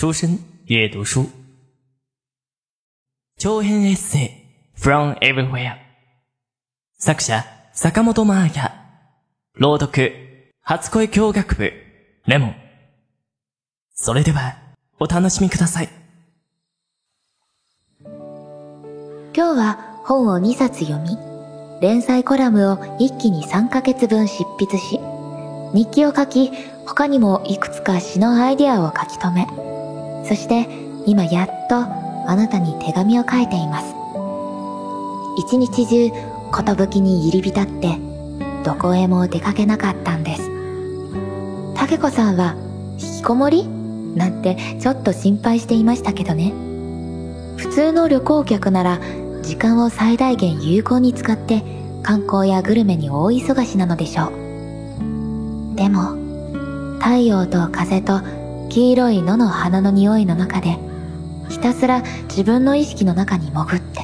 书生阅读书，長編エッセイ。From everywhere 作者坂本真綾朗読初恋教学部。レモン。それではお楽しみください。今日は本を2冊読み、連載コラムを一気に3ヶ月分執筆し、日記を書き、他にもいくつか詩のアイデアを書き留め、そして今やっとあなたに手紙を書いています。一日中、寿に入り浸って、どこへも出かけなかったんです。竹子さんは、引きこもりなんてちょっと心配していましたけどね。普通の旅行客なら時間を最大限有効に使って観光やグルメに大忙しなのでしょう。でも、太陽と風と黄色い野の花の匂いの中でひたすら自分の意識の中に潜って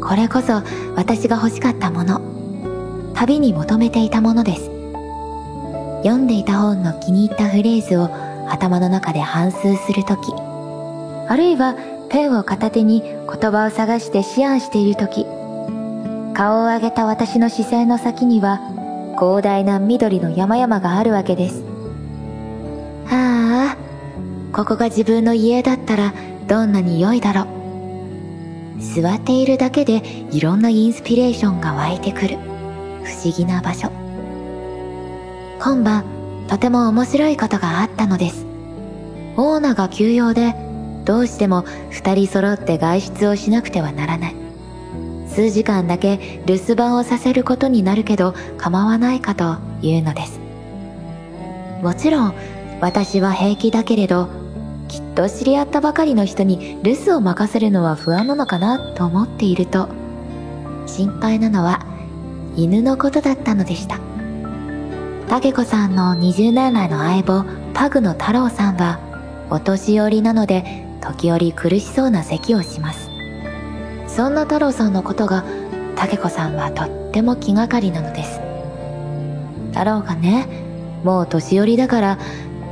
これこそ私が欲しかったもの旅に求めていたものです。読んでいた本の気に入ったフレーズを頭の中で反芻するときあるいはペンを片手に言葉を探して思案しているとき顔を上げた私の視線の先には広大な緑の山々があるわけです、ここが自分の家だったらどんなに良いだろう。座っているだけでいろんなインスピレーションが湧いてくる不思議な場所。今晩、とても面白いことがあったのです。オーナーが休養で、どうしても二人揃って外出をしなくてはならない。数時間だけ留守番をさせることになるけど構わないかというのです。もちろん私は平気だけれど、きっと知り合ったばかりの人に留守を任せるのは不安なのかなと思っていると、心配なのは犬のことだったのでした。竹子さんの20年来の相棒、パグの太郎さんは、お年寄りなので時折苦しそうな咳をします。そんな太郎さんのことが、竹子さんはとっても気がかりなのです。太郎がね、もう年寄りだから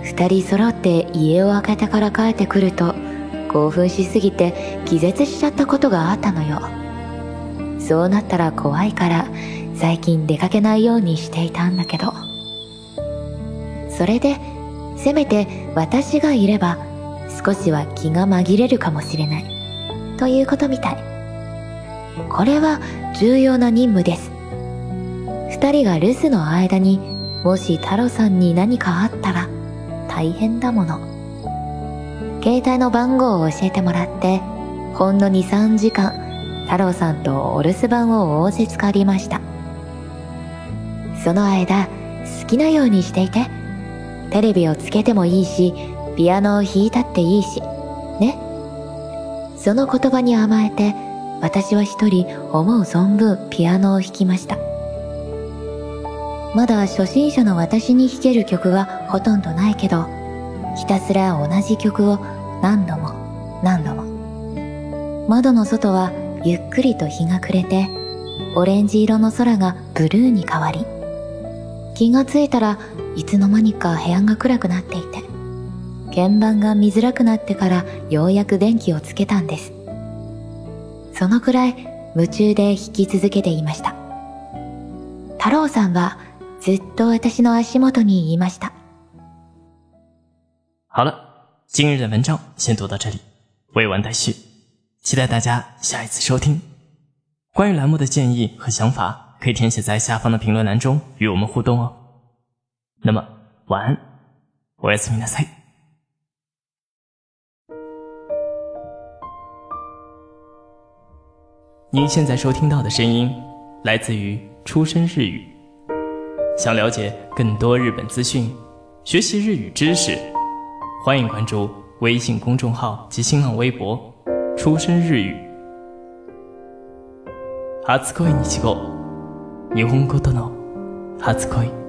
二人揃って家を開けてから帰ってくると興奮しすぎて気絶しちゃったことがあったのよ。そうなったら怖いから最近出かけないようにしていたんだけど。それでせめて私がいれば少しは気が紛れるかもしれない。ということみたい。これは重要な任務です。二人が留守の間にもし太郎さんに何かあったら大変だもの。携帯の番号を教えてもらって、ほんの2、3時間、太郎さんとお留守番を仰せつかりました。その間、好きなようにしていて。テレビをつけてもいいし、ピアノを弾いたっていいし、ね。その言葉に甘えて、私は一人思う存分ピアノを弾きました。まだ初心者の私に弾ける曲はほとんどないけど、ひたすら同じ曲を何度も何度も。窓の外はゆっくりと日が暮れて、オレンジ色の空がブルーに変わり、気がついたらいつの間にか部屋が暗くなっていて、鍵盤が見づらくなってからようやく電気をつけたんです。そのくらい夢中で弾き続けていました。太郎さんはずっと私の足元に言いました。好了，今日的文章先读到这里，未完待续，期待大家下一次收听。关于栏目的建议和想法，可以填写在下方的评论栏中与我们互动哦。那么晚安，我是米纳塞。您现在收听到的声音来自于出生日语。 想了解更多日本资讯，学习日语知识，欢迎关注微信公众号及新浪微博“出生日语”。初恋日語、日本語との初恋。